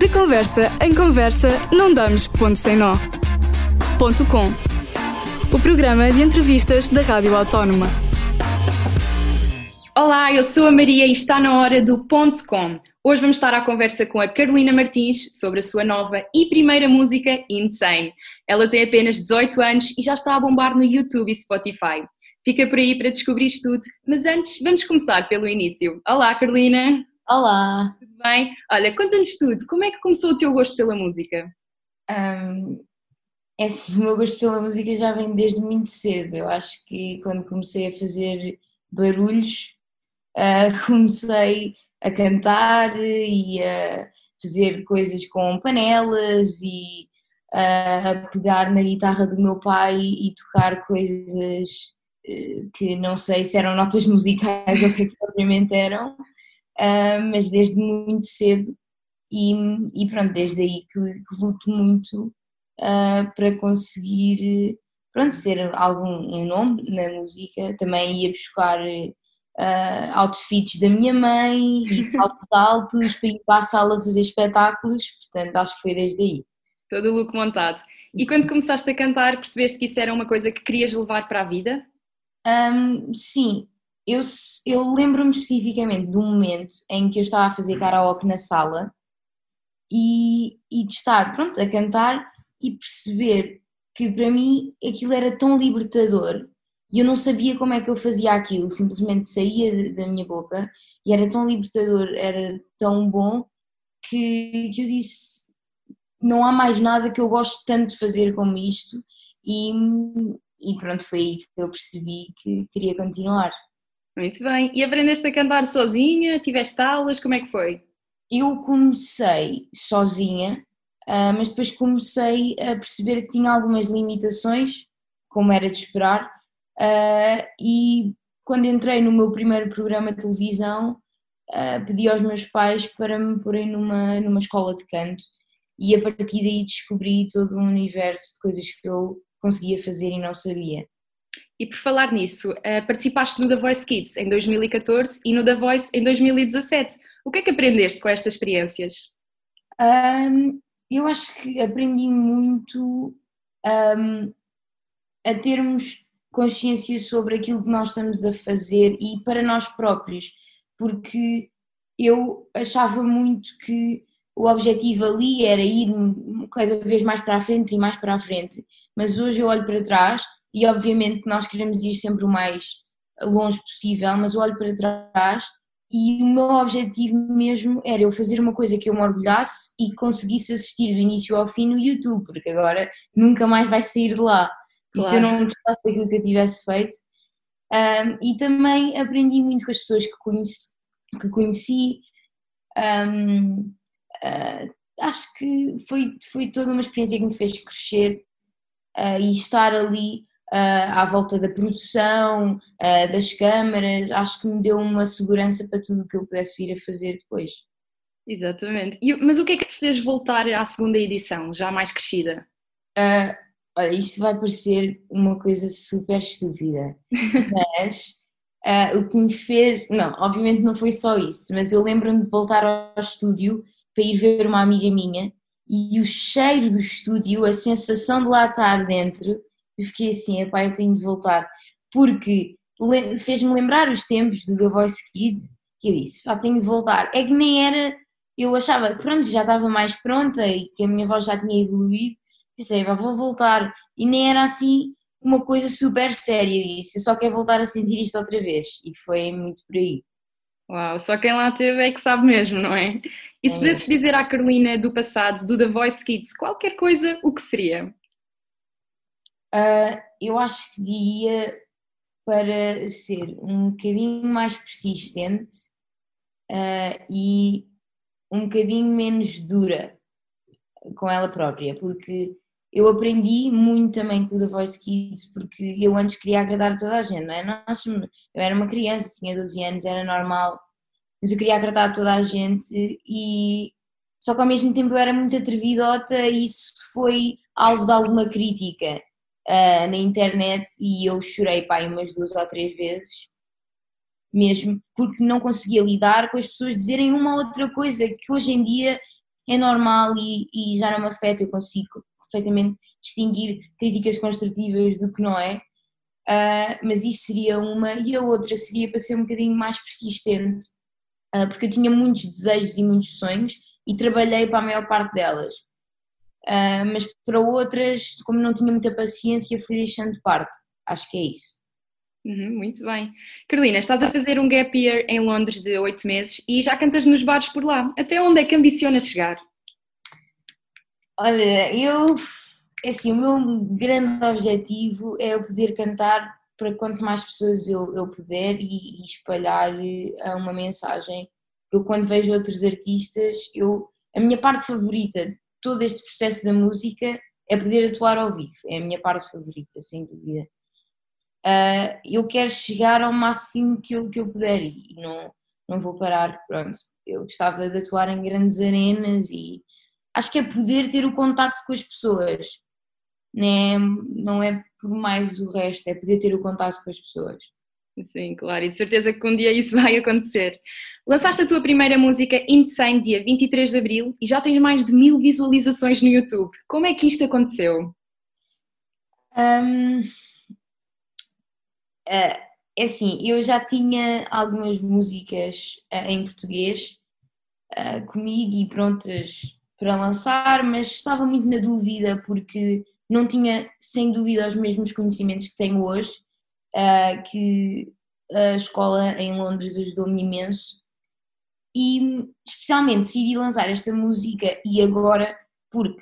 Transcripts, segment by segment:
De conversa em conversa, não damos ponto sem nó. Ponto com. O programa de entrevistas da Rádio Autónoma. Olá, eu sou a Maria e está na hora do Ponto Com. Hoje vamos estar à conversa com a Carolina Martins sobre a sua nova e primeira música, Insane. Ela tem apenas 18 anos e já está a bombar no YouTube e Spotify. Fica por aí para descobrir tudo, mas antes vamos começar pelo início. Olá, Carolina! Olá! Bem? Olha, conta-nos tudo. Como é que começou o teu gosto pela música? Um, é assim, o meu gosto pela música já vem desde muito cedo. Eu acho que quando comecei a fazer barulhos, uh, comecei a cantar e a fazer coisas com panelas e a pegar na guitarra do meu pai e tocar coisas uh, que não sei se eram notas musicais ou o que, é que propriamente eram, uh, mas desde muito cedo e, e pronto, desde aí que, que luto muito uh, para conseguir pronto, ser algum um nome na música. Também ia buscar uh, outfits da minha mãe e saltos altos para ir para a sala fazer espetáculos, portanto acho que foi desde aí. Todo o look montado. E quando começaste a cantar, percebeste que isso era uma coisa que querias levar para a vida? Um, sim, eu, eu lembro-me especificamente de um momento em que eu estava a fazer karaoke na sala e, e de estar pronto, a cantar e perceber que para mim aquilo era tão libertador e eu não sabia como é que eu fazia aquilo, simplesmente saía da minha boca e era tão libertador, era tão bom que, que eu disse: não há mais nada que eu gosto tanto de fazer como isto, e, e pronto, foi aí que eu percebi que queria continuar. Muito bem. E aprendeste a cantar sozinha? Tiveste aulas? Como é que foi? Eu comecei sozinha, ah, mas depois comecei a perceber que tinha algumas limitações, como era de esperar, ah, e quando entrei no meu primeiro programa de televisão, ah, pedi aos meus pais para me porem numa, numa escola de canto e a partir daí descobri todo um universo de coisas que eu conseguia fazer e não sabia. E por falar nisso, uh, participaste no The Voice Kids em 2014 e no The Voice em 2017. O que é que aprendeste com estas experiências? Um, eu acho que aprendi muito um, a termos consciência sobre aquilo que nós estamos a fazer e para nós próprios, porque eu achava muito que o objetivo ali era ir cada vez mais para a frente e mais para a frente, mas hoje eu olho para trás e obviamente nós queremos ir sempre o mais longe possível, mas eu olho para trás e o meu objetivo mesmo era eu fazer uma coisa que eu me orgulhasse e conseguisse assistir do início ao fim no YouTube, porque agora nunca mais vai sair de lá. Claro. E se eu não gostasse daquilo que eu tivesse feito. Um, e também aprendi muito com as pessoas que conheci. Que conheci um, uh, ah, acho que foi, foi toda uma experiência que me fez crescer uh, e estar ali uh, à volta da produção, uh, das câmaras, acho que me deu uma segurança para tudo o que eu pudesse vir a fazer depois. Exatamente. E, mas o que é que te fez voltar à segunda edição, já mais crescida? Uh, olha, isto vai parecer uma coisa super estúpida, mas uh, o que me fez. Não, obviamente não foi só isso, mas eu lembro-me de voltar ao estúdio para ir ver uma amiga minha e o cheiro do estúdio, a sensação de lá estar dentro, eu fiquei assim, epá, eu tenho de voltar, porque fez-me lembrar os tempos do The Voice Kids, e eu disse, pá, tenho de voltar. É que nem era, eu achava que pronto, já estava mais pronta e que a minha voz já tinha evoluído, pensei, pá, vou voltar, e nem era assim uma coisa super séria, disse, eu só quero voltar a sentir isto outra vez, e foi muito por aí. Uau, só quem lá teve é que sabe mesmo, não é? E se é pudesses dizer à Carolina do passado, do The Voice Kids, qualquer coisa, o que seria? Uh, eu acho que diria para ser um bocadinho mais persistente uh, e um bocadinho menos dura com ela própria, porque eu aprendi muito também com o The Voice Kids, porque eu antes queria agradar a toda a gente, não é? Nós, eu era uma criança, tinha 12 anos, era normal, mas eu queria agradar a toda a gente e só que ao mesmo tempo eu era muito atrevidota e isso foi alvo de alguma crítica uh, na internet e eu chorei pai umas duas ou três vezes, mesmo porque não conseguia lidar com as pessoas dizerem uma ou outra coisa que hoje em dia é normal e, e já não me afeta, eu consigo perfeitamente distinguir críticas construtivas do que não é, uh, mas isso seria uma, e a outra seria para ser um bocadinho mais persistente, uh, porque eu tinha muitos desejos e muitos sonhos e trabalhei para a maior parte delas. Uh, mas para outras, como não tinha muita paciência, fui deixando de parte. Acho que é isso. Uhum, muito bem. Carolina, estás a fazer um gap year em Londres de oito meses e já cantas nos bares por lá. Até onde é que ambicionas chegar? Olha, eu, é assim, o meu grande objetivo é eu poder cantar para quanto mais pessoas eu, eu puder e, e espalhar eh, uma mensagem. Eu quando vejo outros artistas, eu, a minha parte favorita todo este processo da música é poder atuar ao vivo. É a minha parte favorita, sem dúvida uh, eu quero chegar ao máximo que eu, que eu puder e não, não vou parar, pronto. Eu gostava de atuar em grandes arenas e acho que é poder ter o contacto com as pessoas, né? não é por mais o resto, é poder ter o contacto com as pessoas. Sim, claro, e de certeza que um dia isso vai acontecer. Lançaste a tua primeira música Insane dia 23 de Abril e já tens mais de mil visualizações no YouTube. Como é que isto aconteceu? Um, é assim, eu já tinha algumas músicas uh, em português uh, comigo e prontas para lançar, mas estava muito na dúvida porque não tinha, sem dúvida, os mesmos conhecimentos que tenho hoje, que a escola em Londres ajudou-me imenso e especialmente decidi lançar esta música e agora porque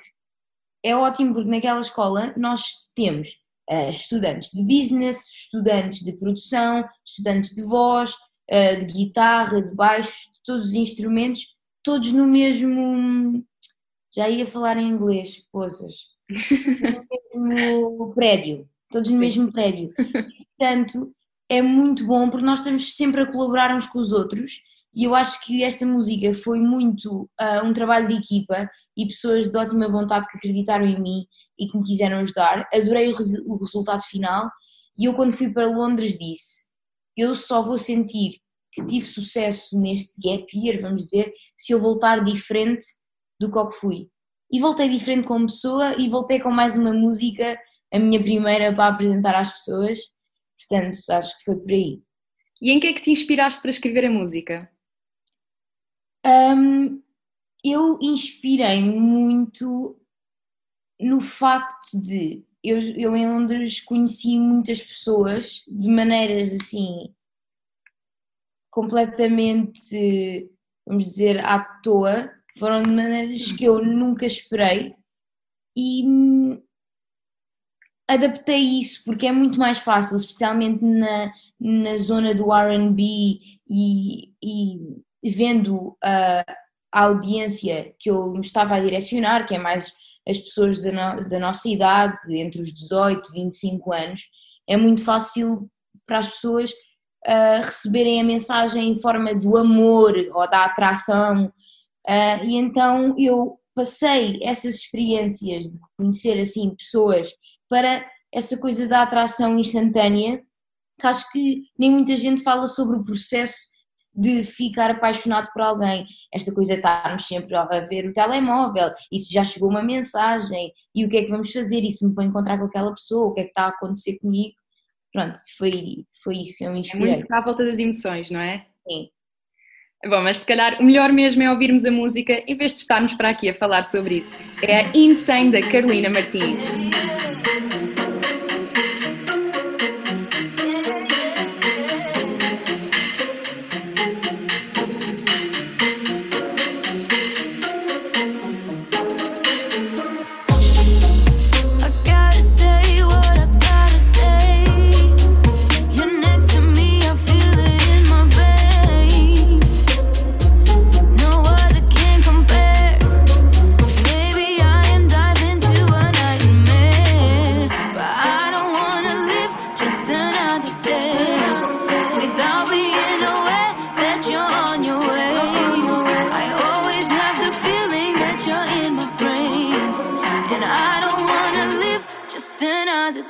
é ótimo porque naquela escola nós temos uh, estudantes de business, estudantes de produção, estudantes de voz, uh, de guitarra, de baixo, de todos os instrumentos, todos no mesmo. Já ia falar em inglês, poças. No mesmo prédio, todos no mesmo prédio. Portanto, é muito bom porque nós estamos sempre a colaborar uns com os outros e eu acho que esta música foi muito uh, um trabalho de equipa e pessoas de ótima vontade que acreditaram em mim e que me quiseram ajudar. Adorei o, res o resultado final e eu, quando fui para Londres, disse: Eu só vou sentir que tive sucesso neste gap year, vamos dizer, se eu voltar diferente do que fui. E voltei diferente como pessoa e voltei com mais uma música, a minha primeira para apresentar às pessoas. Portanto, acho que foi por aí. E em que é que te inspiraste para escrever a música? Um, eu inspirei-me muito no facto de eu, eu em Londres conheci muitas pessoas de maneiras assim completamente, vamos dizer, à toa, foram de maneiras que eu nunca esperei e hum, adaptei isso porque é muito mais fácil, especialmente na, na zona do RB e, e vendo a, a audiência que eu me estava a direcionar, que é mais as pessoas da, no, da nossa idade, entre os 18 e 25 anos, é muito fácil para as pessoas uh, receberem a mensagem em forma do amor ou da atração. Uh, e então eu passei essas experiências de conhecer assim pessoas para essa coisa da atração instantânea, que acho que nem muita gente fala sobre o processo de ficar apaixonado por alguém. Esta coisa de estarmos sempre a ver o telemóvel, e se já chegou uma mensagem, e o que é que vamos fazer, e se me vou encontrar com aquela pessoa, o que é que está a acontecer comigo. Pronto, foi, foi isso que eu me inspirei. É muito à volta das emoções, não é? Sim. Bom, mas se calhar o melhor mesmo é ouvirmos a música em vez de estarmos para aqui a falar sobre isso. É a Insane da Carolina Martins.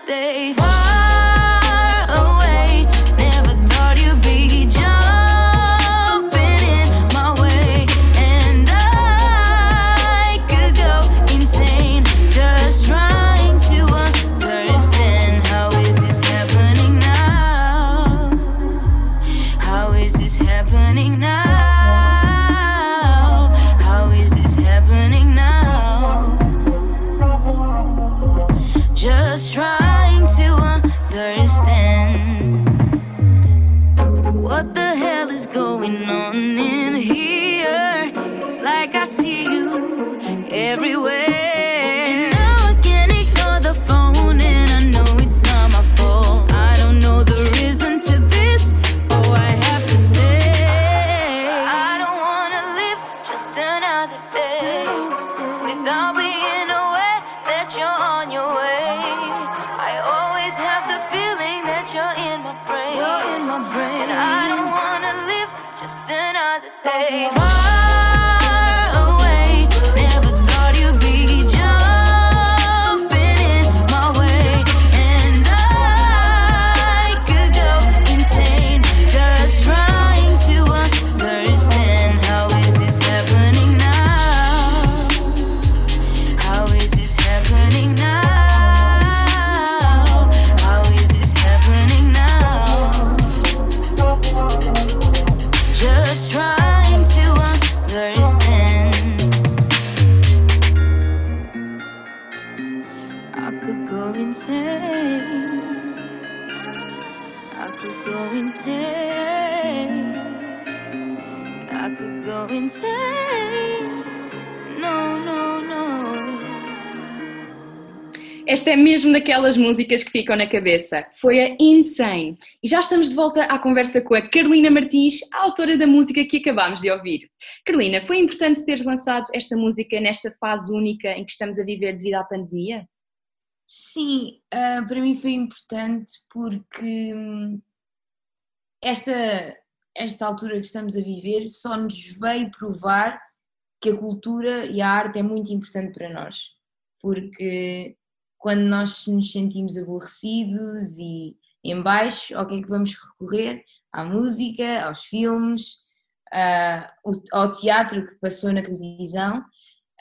birthday. My brain. And I don't wanna live just another day. É mesmo daquelas músicas que ficam na cabeça. Foi a Insane. E já estamos de volta à conversa com a Carolina Martins, a autora da música que acabámos de ouvir. Carolina, foi importante teres lançado esta música nesta fase única em que estamos a viver devido à pandemia? Sim, ah, para mim foi importante porque hum, esta, esta altura que estamos a viver só nos veio provar que a cultura e a arte é muito importante para nós. Porque quando nós nos sentimos aborrecidos e em baixo, ao que é que vamos recorrer? À música, aos filmes, ao teatro que passou na televisão.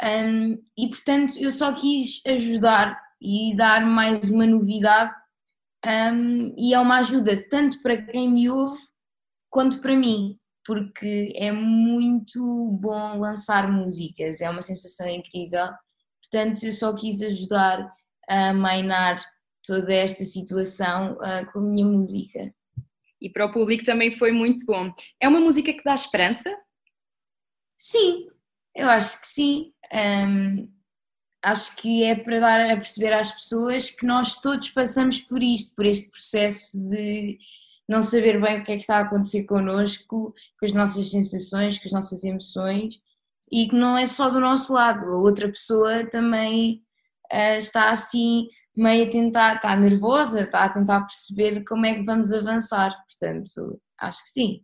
Hum, e portanto eu só quis ajudar e dar mais uma novidade hum, e é uma ajuda tanto para quem me ouve quanto para mim, porque é muito bom lançar músicas, é uma sensação incrível. Portanto, eu só quis ajudar a mainar toda esta situação ah, com a minha música. E para o público também foi muito bom. É uma música que dá esperança? Sim, eu acho que sim. Hum, acho que é para dar a perceber às pessoas que nós todos passamos por isto, por este processo de não saber bem o que é que está a acontecer connosco, com as nossas sensações, com as nossas emoções, e que não é só do nosso lado, a outra pessoa também está assim meio a tentar, está nervosa, está a tentar perceber como é que vamos avançar. Portanto, acho que sim.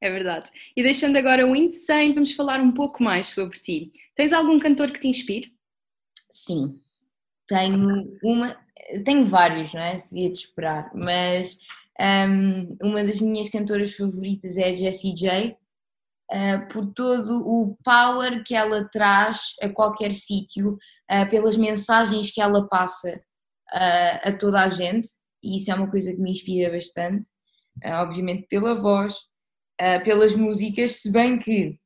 É verdade. E deixando agora o Insane, vamos falar um pouco mais sobre ti. Tens algum cantor que te inspire? Sim, tenho uma, tenho vários, não é? Seria de esperar, mas hum, uma das minhas cantoras favoritas é a Jessie J, ah, por todo o power que ela traz a qualquer sítio, ah, pelas mensagens que ela passa ah, a toda a gente, e isso é uma coisa que me inspira bastante, obviamente pela voz, pelas músicas, se bem que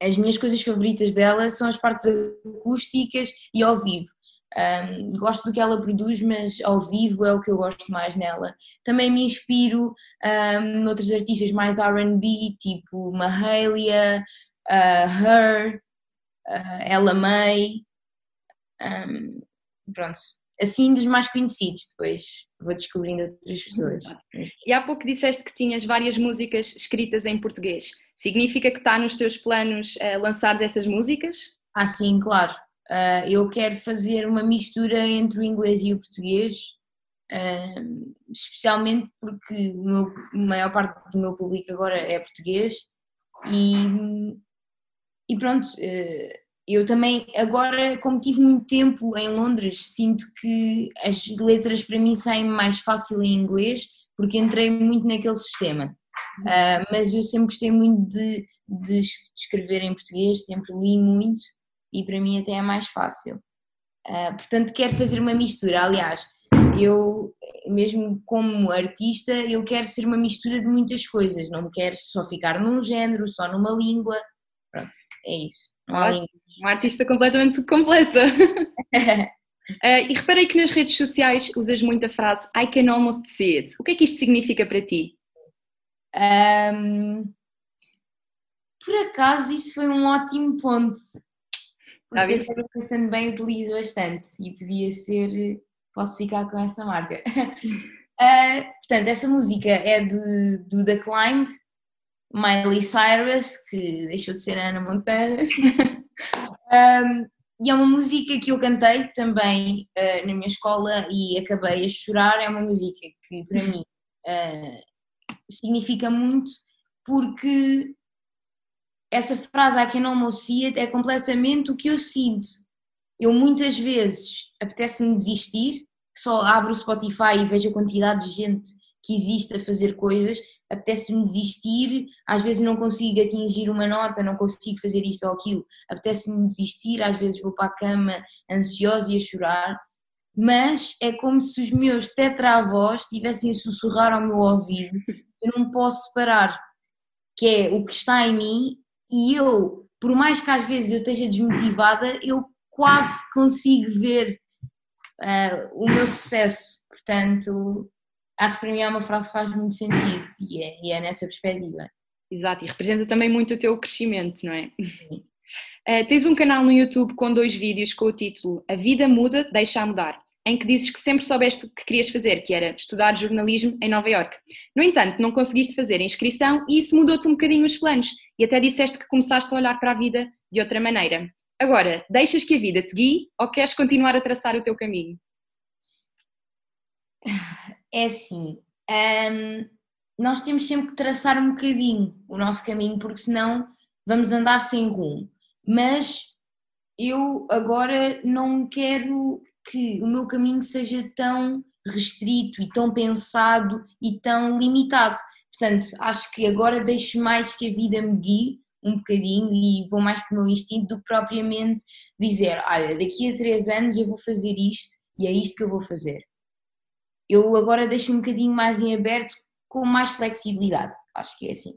as minhas coisas favoritas dela são as partes acústicas e ao vivo. Um, gosto do que ela produz, mas ao vivo é o que eu gosto mais nela. Também me inspiro um, noutros artistas mais RB, tipo Mahalia, uh, Her, uh, Ella May. Um, pronto, assim dos mais conhecidos. Depois vou descobrindo outras pessoas. E há pouco disseste que tinhas várias músicas escritas em português. Significa que está nos teus planos uh, lançar essas músicas? Ah, sim, claro. Uh, eu quero fazer uma mistura entre o inglês e o português, uh, especialmente porque meu- a maior parte do meu público agora é português e, e pronto, uh, eu também agora, como tive muito tempo em Londres, sinto que as letras para mim saem mais fácil em inglês porque entrei muito naquele sistema. Mas eu sempre gostei muito de, de escrever em português, sempre li muito e para mim até é mais fácil. Ah, portanto, quero fazer uma mistura. Aliás, eu, mesmo como artista, eu quero ser uma mistura de muitas coisas. Não quero só ficar num género, só numa língua. Pronto, é isso. Ótimo. Uma artista completamente completa. Uh, e reparei que nas redes sociais usas muito a frase I can almost see it. O que é que isto significa para ti? Ahm, por acaso, isso foi um ótimo ponto. Porque até pensando bem, utilizo bastante e podia ser. Posso ficar com essa marca. Ah, portanto, essa música é de, do The Climb, Miley Cyrus, que deixou de ser Ana Montana. Ahm, e é uma música que eu cantei também uh, na minha escola e acabei a chorar. É uma música que para mim uh, significa muito porque essa frase I can almost see it é completamente o que eu sinto. Eu muitas vezes apetece-me desistir, só abro o Spotify e vejo a quantidade de gente que existe a fazer coisas, apetece-me desistir, às vezes não consigo atingir uma nota, não consigo fazer isto ou aquilo, apetece-me desistir, às vezes vou para a cama ansiosa e a chorar, mas é como se os meus tetravós estivessem a sussurrar ao meu ouvido, eu não posso parar, que é o que está em mim, e eu, por mais que às vezes eu esteja desmotivada, eu quase consigo ver uh, o meu sucesso, portanto acho que para mim é uma frase que faz muito sentido e é, e é nessa perspectiva. Exato, e representa também muito o teu crescimento, não é? Uh, tens um canal no YouTube com dois vídeos com o título A Vida Muda, Deixa a Mudar, em que dizes que sempre soubeste o que querias fazer, que era estudar jornalismo em Nova York. No entanto, não conseguiste fazer a inscrição e isso mudou-te um bocadinho os planos e até disseste que começaste a olhar para a vida de outra maneira. Agora, deixas que a vida te guie ou queres continuar a traçar o teu caminho? é assim, um, nós temos sempre que traçar um bocadinho o nosso caminho, porque senão vamos andar sem rumo. Mas eu agora não quero que o meu caminho seja tão restrito e tão pensado e tão limitado. Portanto, acho que agora deixo mais que a vida me guie um bocadinho e vou mais para o meu instinto do que propriamente dizer, olha, daqui a três anos eu vou fazer isto e é isto que eu vou fazer eu agora deixo um bocadinho mais em aberto com mais flexibilidade. Acho que é assim.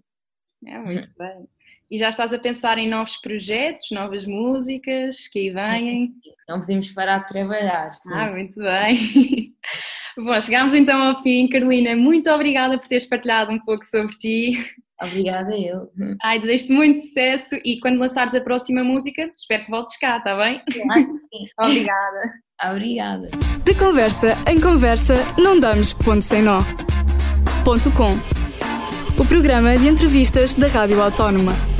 É muito uhum. bem. E já estás a pensar em novos projetos, novas músicas que aí vêm? Não podemos parar de trabalhar. Sim. Ah, muito bem. Bom, chegámos então ao fim. Carolina, muito obrigada por teres partilhado um pouco sobre ti. Obrigada eu. Ai, desejo-te muito sucesso e quando lançares a próxima música, espero que voltes cá, está bem? Claro que sim. Obrigada. Obrigada. De conversa em conversa, não damos ponto sem nó. Ponto com. O programa de entrevistas da Rádio Autónoma.